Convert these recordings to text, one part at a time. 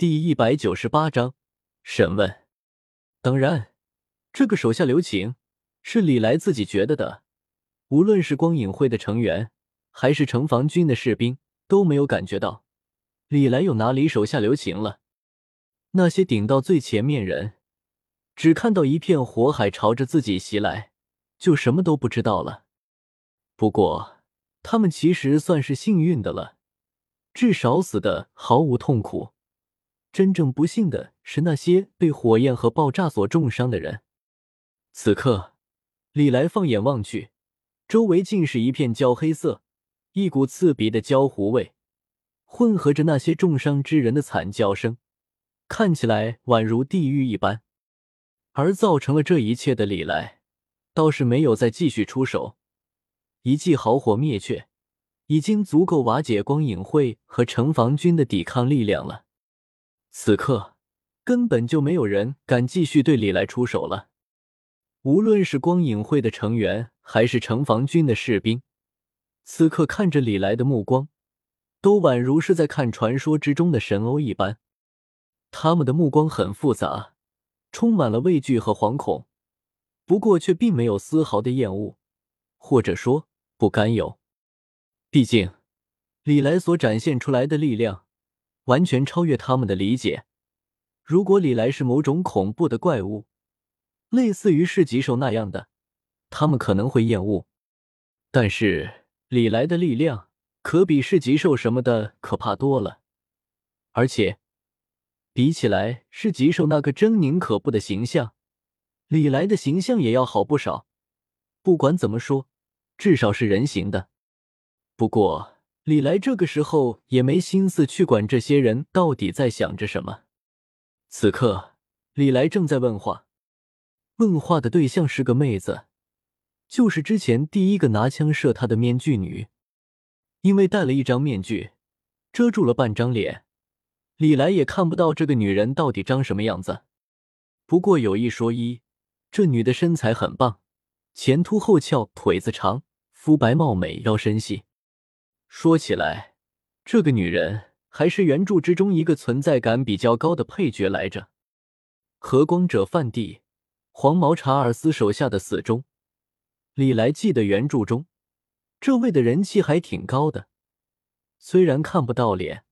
第一百九十八章审问。当然，这个手下留情是李来自己觉得的。无论是光影会的成员，还是城防军的士兵，都没有感觉到李来有哪里手下留情了。那些顶到最前面人，只看到一片火海朝着自己袭来，就什么都不知道了。不过，他们其实算是幸运的了，至少死的毫无痛苦。真正不幸的是那些被火焰和爆炸所重伤的人。此刻，李来放眼望去，周围尽是一片焦黑色，一股刺鼻的焦糊味，混合着那些重伤之人的惨叫声，看起来宛如地狱一般。而造成了这一切的李来，倒是没有再继续出手。一记好火灭却，已经足够瓦解光影会和城防军的抵抗力量了。此刻，根本就没有人敢继续对李来出手了。无论是光影会的成员，还是城防军的士兵，此刻看着李来的目光，都宛如是在看传说之中的神欧一般。他们的目光很复杂，充满了畏惧和惶恐，不过却并没有丝毫的厌恶，或者说不甘有。毕竟，李来所展现出来的力量。完全超越他们的理解。如果李来是某种恐怖的怪物，类似于市棘兽那样的，他们可能会厌恶。但是李来的力量可比市棘兽什么的可怕多了，而且比起来市棘兽那个狰狞可怖的形象，李来的形象也要好不少。不管怎么说，至少是人形的。不过。李来这个时候也没心思去管这些人到底在想着什么。此刻，李来正在问话，问话的对象是个妹子，就是之前第一个拿枪射他的面具女。因为戴了一张面具，遮住了半张脸，李来也看不到这个女人到底长什么样子。不过有一说一，这女的身材很棒，前凸后翘，腿子长，肤白貌美，腰身细。说起来，这个女人还是原著之中一个存在感比较高的配角来着。和光者范蒂，黄毛查尔斯手下的死忠。李来记得原著中，这位的人气还挺高的。虽然看不到脸，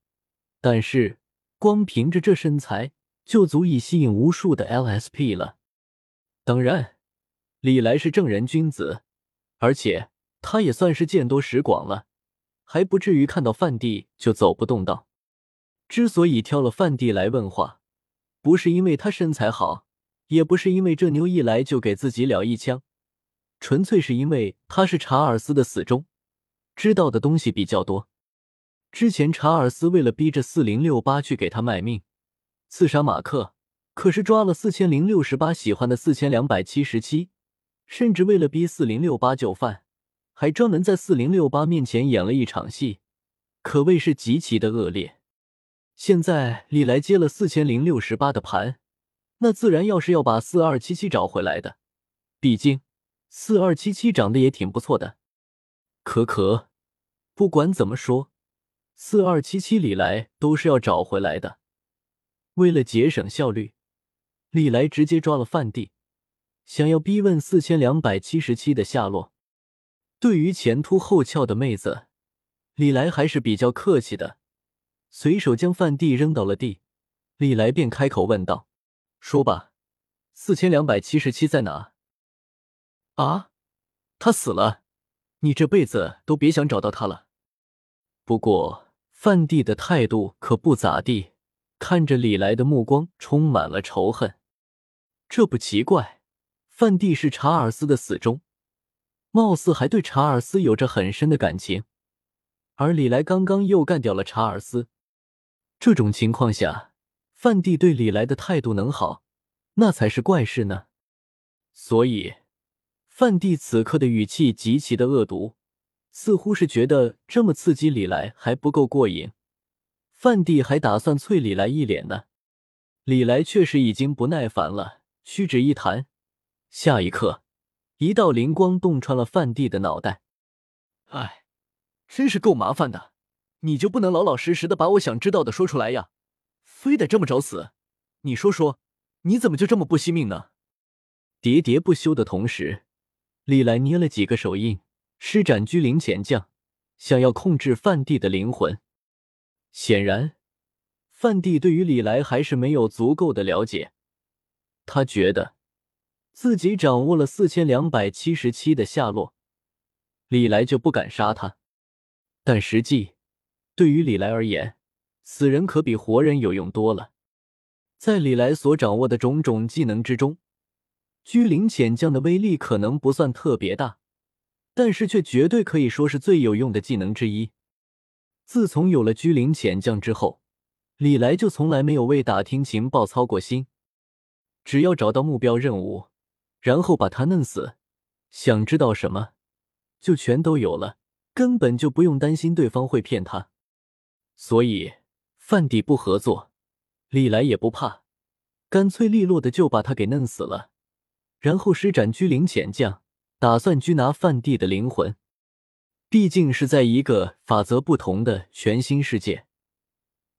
但是光凭着这身材就足以吸引无数的 LSP 了。当然，李来是正人君子，而且他也算是见多识广了。还不至于看到范蒂就走不动道。之所以挑了范蒂来问话，不是因为他身材好，也不是因为这妞一来就给自己了一枪，纯粹是因为他是查尔斯的死忠，知道的东西比较多。之前查尔斯为了逼着四零六八去给他卖命，刺杀马克，可是抓了四千零六十八喜欢的四千两百七十七，甚至为了逼四零六八就范。还专门在四零六八面前演了一场戏，可谓是极其的恶劣。现在李来接了四千零六十八的盘，那自然要是要把四二七七找回来的。毕竟四二七七长得也挺不错的。可可，不管怎么说，四二七七李来都是要找回来的。为了节省效率，李来直接抓了范帝，想要逼问四千两百七十七的下落。对于前凸后翘的妹子，李来还是比较客气的，随手将饭蒂扔到了地，李来便开口问道：“说吧，四千两百七十七在哪？”啊，他死了，你这辈子都别想找到他了。不过范蒂的态度可不咋地，看着李来的目光充满了仇恨。这不奇怪，范蒂是查尔斯的死忠。貌似还对查尔斯有着很深的感情，而李来刚刚又干掉了查尔斯，这种情况下，范蒂对李来的态度能好，那才是怪事呢。所以，范蒂此刻的语气极其的恶毒，似乎是觉得这么刺激李来还不够过瘾，范蒂还打算啐李来一脸呢。李来确实已经不耐烦了，屈指一弹，下一刻。一道灵光洞穿了范帝的脑袋，哎，真是够麻烦的！你就不能老老实实的把我想知道的说出来呀？非得这么找死？你说说，你怎么就这么不惜命呢？喋喋不休的同时，李来捏了几个手印，施展居灵潜将，想要控制范帝的灵魂。显然，范帝对于李来还是没有足够的了解。他觉得自己掌握了四千两百七十七的下落，李来就不敢杀他。但实际，对于李来而言，死人可比活人有用多了。在李来所掌握的种种技能之中，居灵潜将的威力可能不算特别大，但是却绝对可以说是最有用的技能之一。自从有了居灵潜将之后，李来就从来没有为打听情报操过心。只要找到目标任务，然后把他弄死，想知道什么就全都有了，根本就不用担心对方会骗他。所以范帝不合作，李来也不怕，干脆利落的就把他给弄死了，然后施展居灵潜将，打算拘拿范帝的灵魂。毕竟是在一个法则不同的全新世界，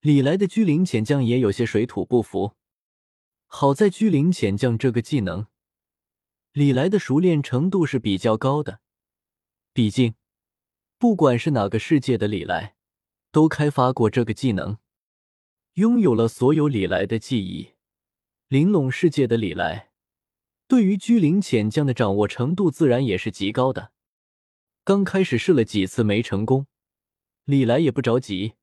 李来的居灵潜将也有些水土不服。好在居灵潜将这个技能，李来的熟练程度是比较高的。毕竟，不管是哪个世界的李来，都开发过这个技能，拥有了所有李来的记忆。玲珑世界的李来，对于居灵潜将的掌握程度自然也是极高的。刚开始试了几次没成功，李来也不着急，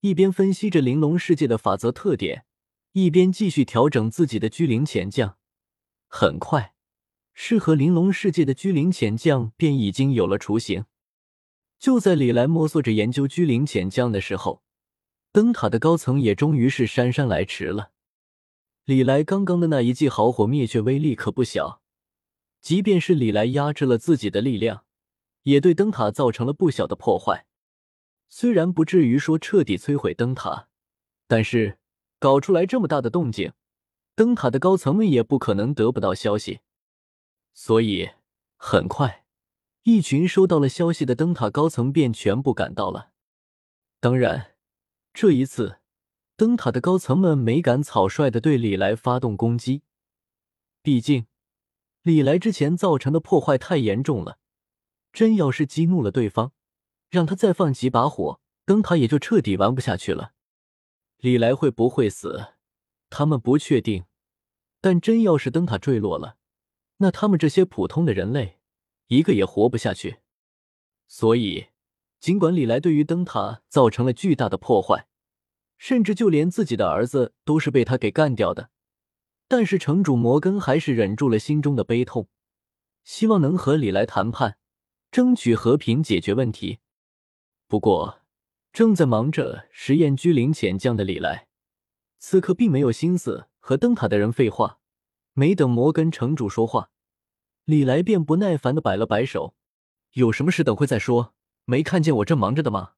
一边分析着玲珑世界的法则特点，一边继续调整自己的居灵潜将。很快，适合玲珑世界的居灵潜将便已经有了雏形。就在李来摸索着研究居灵潜将的时候，灯塔的高层也终于是姗姗来迟了。李来刚刚的那一记豪火灭却威力可不小，即便是李来压制了自己的力量。也对灯塔造成了不小的破坏，虽然不至于说彻底摧毁灯塔，但是搞出来这么大的动静，灯塔的高层们也不可能得不到消息。所以很快，一群收到了消息的灯塔高层便全部赶到了。当然，这一次灯塔的高层们没敢草率的对李来发动攻击，毕竟李来之前造成的破坏太严重了。真要是激怒了对方，让他再放几把火，灯塔也就彻底玩不下去了。李来会不会死，他们不确定。但真要是灯塔坠落了，那他们这些普通的人类，一个也活不下去。所以，尽管李来对于灯塔造成了巨大的破坏，甚至就连自己的儿子都是被他给干掉的，但是城主摩根还是忍住了心中的悲痛，希望能和李来谈判。争取和平解决问题。不过，正在忙着实验居灵潜将的李来，此刻并没有心思和灯塔的人废话。没等摩根城主说话，李来便不耐烦的摆了摆手：“有什么事等会再说，没看见我正忙着的吗？”